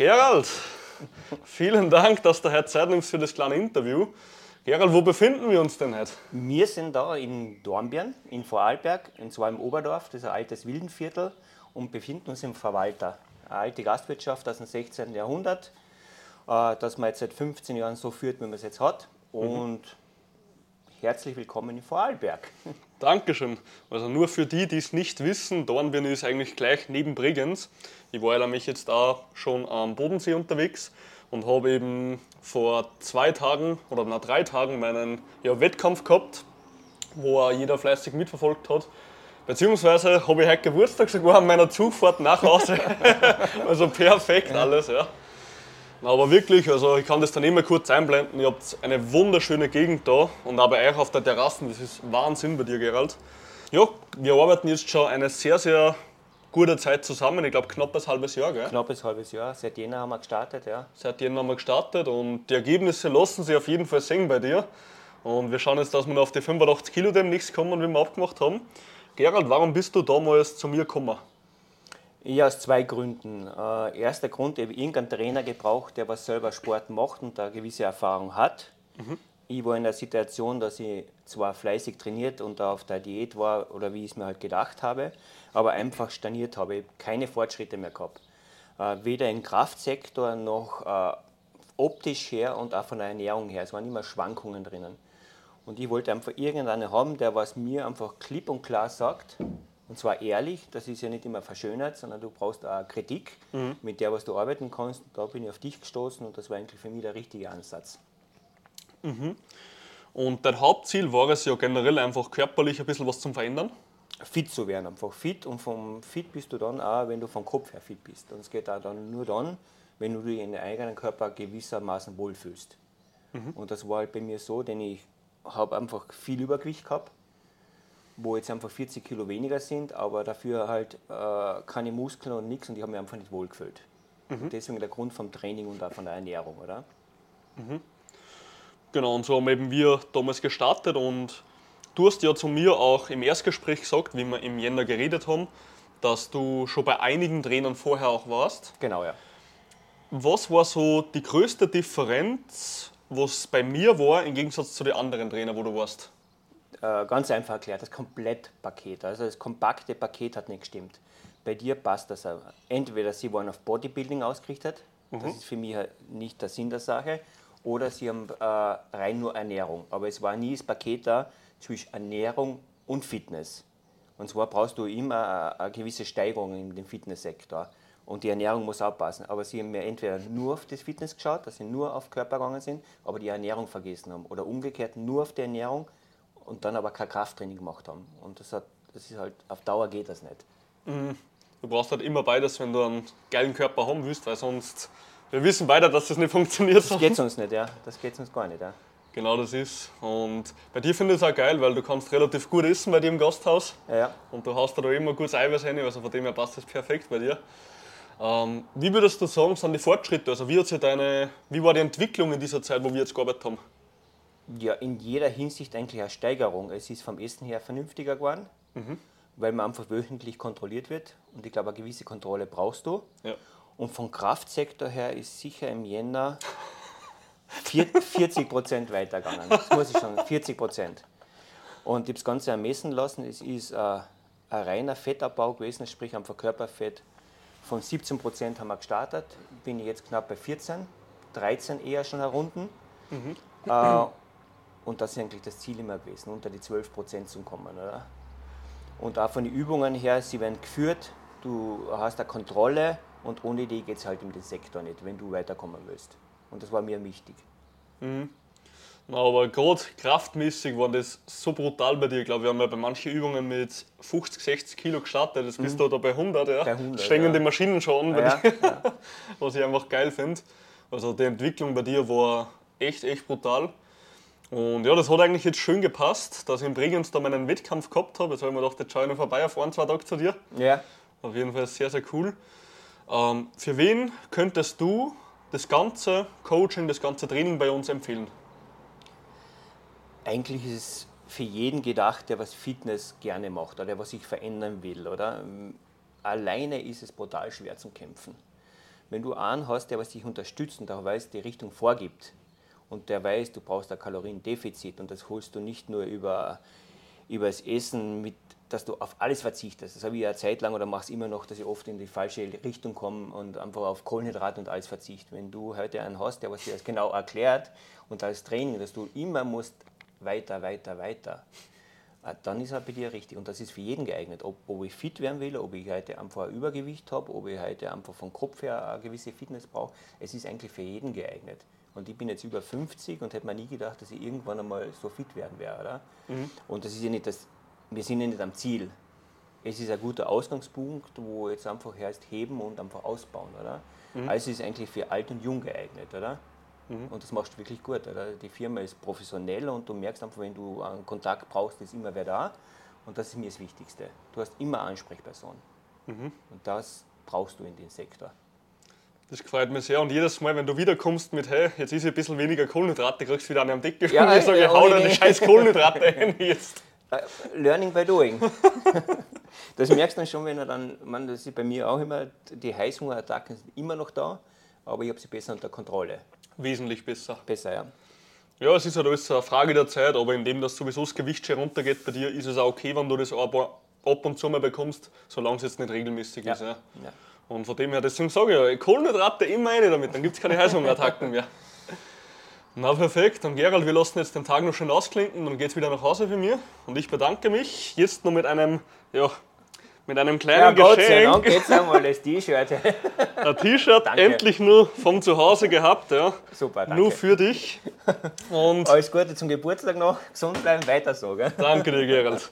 Gerald, vielen Dank, dass du heute Zeit nimmst für das kleine Interview. Gerald, wo befinden wir uns denn heute? Wir sind da in Dornbirn, in Vorarlberg, und zwar im Oberdorf, das ist ein altes Wildenviertel, und befinden uns im Verwalter. Eine alte Gastwirtschaft aus dem 16. Jahrhundert, äh, das man jetzt seit 15 Jahren so führt, wie man es jetzt hat. Und mhm. herzlich willkommen in Vorarlberg. Dankeschön. Also nur für die, die es nicht wissen, Dornbirn ist eigentlich gleich neben Bregenz. Ich war nämlich jetzt da schon am Bodensee unterwegs und habe eben vor zwei Tagen oder nach drei Tagen meinen ja, Wettkampf gehabt, wo jeder fleißig mitverfolgt hat. Beziehungsweise habe ich heute Geburtstag sogar an meiner Zugfahrt nach Hause. also perfekt alles, ja. Aber wirklich, also ich kann das dann immer kurz einblenden. Ihr habt eine wunderschöne Gegend da und auch bei euch auf der Terrasse. Das ist Wahnsinn bei dir, Gerald. Ja, wir arbeiten jetzt schon eine sehr, sehr gute Zeit zusammen. Ich glaube, knapp ein halbes Jahr, gell? Knappes halbes Jahr. Seit Jänner haben wir gestartet, ja. Seit Jänner haben wir gestartet und die Ergebnisse lassen sich auf jeden Fall sehen bei dir. Und wir schauen jetzt, dass wir noch auf die 85 Kilo demnächst kommen, wie wir abgemacht haben. Gerald, warum bist du damals zu mir gekommen? Ja, aus zwei Gründen. Äh, erster Grund, ich habe irgendeinen Trainer gebraucht, der was selber Sport macht und da eine gewisse Erfahrung hat. Mhm. Ich war in der Situation, dass ich zwar fleißig trainiert und auf der Diät war oder wie ich es mir halt gedacht habe, aber einfach stagniert habe. Ich habe keine Fortschritte mehr gehabt. Äh, weder im Kraftsektor noch äh, optisch her und auch von der Ernährung her. Es waren immer Schwankungen drinnen. Und ich wollte einfach irgendeinen haben, der was mir einfach klipp und klar sagt, und zwar ehrlich, das ist ja nicht immer verschönert, sondern du brauchst auch Kritik, mhm. mit der was du arbeiten kannst. Da bin ich auf dich gestoßen und das war eigentlich für mich der richtige Ansatz. Mhm. Und dein Hauptziel war es ja generell einfach körperlich ein bisschen was zum Verändern? Fit zu werden, einfach fit. Und vom Fit bist du dann auch, wenn du vom Kopf her fit bist. Und es geht auch dann nur dann, wenn du dich in deinem eigenen Körper gewissermaßen wohlfühlst. Mhm. Und das war halt bei mir so, denn ich habe einfach viel Übergewicht gehabt wo jetzt einfach 40 Kilo weniger sind, aber dafür halt äh, keine Muskeln und nichts und ich habe mich einfach nicht wohlgefühlt. Mhm. Deswegen der Grund vom Training und auch von der Ernährung, oder? Mhm. Genau, und so haben eben wir damals gestartet und du hast ja zu mir auch im Erstgespräch gesagt, wie wir im Jänner geredet haben, dass du schon bei einigen Trainern vorher auch warst. Genau, ja. Was war so die größte Differenz, was bei mir war, im Gegensatz zu den anderen Trainern, wo du warst? Äh, ganz einfach erklärt, das Komplettpaket, also das kompakte Paket hat nicht gestimmt. Bei dir passt das auch. Entweder sie waren auf Bodybuilding ausgerichtet, mhm. das ist für mich nicht der Sinn der Sache, oder sie haben äh, rein nur Ernährung. Aber es war nie das Paket da zwischen Ernährung und Fitness. Und zwar brauchst du immer eine, eine gewisse Steigerung in dem Fitnesssektor. Und die Ernährung muss auch passen. Aber sie haben mir entweder nur auf das Fitness geschaut, dass sie nur auf Körper gegangen sind, aber die Ernährung vergessen haben. Oder umgekehrt nur auf die Ernährung, und dann aber kein Krafttraining gemacht haben. Und das, hat, das ist halt, auf Dauer geht das nicht. Mhm. Du brauchst halt immer beides, wenn du einen geilen Körper haben willst, weil sonst, wir wissen beide, dass das nicht funktioniert. Das geht sonst nicht, ja. Das geht sonst gar nicht, ja. Genau das ist. Und bei dir finde ich es auch geil, weil du kannst relativ gut essen bei dir im Gasthaus. Ja, ja. Und du hast da immer gutes Eiweiß rein, also von dem her passt das perfekt bei dir. Ähm, wie würdest du sagen, sind die Fortschritte? Also wie, hat sich deine, wie war die Entwicklung in dieser Zeit, wo wir jetzt gearbeitet haben? Ja, in jeder Hinsicht eigentlich eine Steigerung. Es ist vom Essen her vernünftiger geworden, mhm. weil man einfach wöchentlich kontrolliert wird. Und ich glaube, eine gewisse Kontrolle brauchst du. Ja. Und vom Kraftsektor her ist sicher im Jänner 40 Prozent weitergegangen. Das muss ich schon, 40 Prozent. Und ich habe das Ganze ermessen lassen. Es ist äh, ein reiner Fettabbau gewesen, sprich einfach Körperfett. Von 17 Prozent haben wir gestartet, bin ich jetzt knapp bei 14, 13 eher schon herunten. Mhm. Äh, und das ist eigentlich das Ziel immer gewesen, unter die 12 Prozent zu kommen. Oder? Und auch von den Übungen her, sie werden geführt, du hast eine Kontrolle und ohne die geht es halt in den Sektor nicht, wenn du weiterkommen willst. Und das war mir wichtig. Mhm. Aber gerade kraftmäßig war das so brutal bei dir. Ich glaube, wir haben ja bei manchen Übungen mit 50, 60 Kilo gestartet. Jetzt bist mhm. du da bei 100. Ja. Bei 100 Stehen ja. die Maschinen schon an, ja, ja. was ich einfach geil finde. Also die Entwicklung bei dir war echt, echt brutal. Und ja, das hat eigentlich jetzt schön gepasst, dass ich in Bregenz da meinen Wettkampf gehabt habe. Jetzt habe ich mir gedacht, jetzt schaue ich noch vorbei auf ein, zwei Tage zu dir. Ja. Auf jeden Fall sehr, sehr cool. Ähm, für wen könntest du das ganze Coaching, das ganze Training bei uns empfehlen? Eigentlich ist es für jeden gedacht, der was Fitness gerne macht oder der was sich verändern will, oder? Alleine ist es brutal schwer zum Kämpfen. Wenn du einen hast, der was dich unterstützt und der weiß, die Richtung vorgibt und der weiß, du brauchst ein Kaloriendefizit und das holst du nicht nur über, über das Essen, mit, dass du auf alles verzichtest. Das habe ich ja eine Zeit lang oder mache es immer noch, dass ich oft in die falsche Richtung komme und einfach auf Kohlenhydrate und alles verzichte. Wenn du heute einen hast, der was dir das genau erklärt und als Training, dass du immer musst weiter, weiter, weiter, dann ist er bei dir richtig. Und das ist für jeden geeignet. Ob, ob ich fit werden will, ob ich heute einfach ein Übergewicht habe, ob ich heute einfach vom Kopf her eine gewisse Fitness brauche. Es ist eigentlich für jeden geeignet. Und ich bin jetzt über 50 und hätte mir nie gedacht, dass ich irgendwann einmal so fit werden werde. Oder? Mhm. Und das ist ja nicht das, wir sind ja nicht am Ziel. Es ist ein guter Ausgangspunkt, wo jetzt einfach heißt heben und einfach ausbauen. Oder? Mhm. Also ist eigentlich für alt und jung geeignet. Oder? Mhm. Und das machst du wirklich gut. Oder? Die Firma ist professionell und du merkst einfach, wenn du einen Kontakt brauchst, ist immer wer da. Und das ist mir das Wichtigste. Du hast immer Ansprechperson. Mhm. Und das brauchst du in den Sektor. Das gefällt mir sehr. Und jedes Mal, wenn du wiederkommst mit, hey, jetzt ist ein bisschen weniger Kohlenhydrate, kriegst du wieder eine am Deckel. Ja, und ich sage, ja, hau dir die scheiß Kohlenhydrate ein jetzt. Äh, learning by doing. das merkst du dann schon, wenn er dann, man, das ist bei mir auch immer, die Heißhungerattacken sind immer noch da, aber ich habe sie besser unter Kontrolle. Wesentlich besser. Besser, ja. Ja, es ist halt alles eine Frage der Zeit, aber indem das sowieso das Gewicht schon runtergeht bei dir, ist es auch okay, wenn du das ab und zu mal bekommst, solange es jetzt nicht regelmäßig ja. ist. Ja. ja. Und von dem her, deswegen sage ich ja, Kohlenhydrate immer eine damit, dann gibt es keine Heißhungerattacken mehr. Na perfekt, dann Gerald, wir lassen jetzt den Tag noch schön ausklinken, dann geht es wieder nach Hause für mir. Und ich bedanke mich jetzt noch mit einem, ja, mit einem kleinen ja, Gott Geschenk. Gott sei jetzt einmal das T-Shirt. Ein T-Shirt endlich nur vom Zuhause gehabt, ja. Super, danke. Nur für dich. Und Alles Gute zum Geburtstag noch, gesund bleiben, weiter so. Gell? Danke dir, Gerald.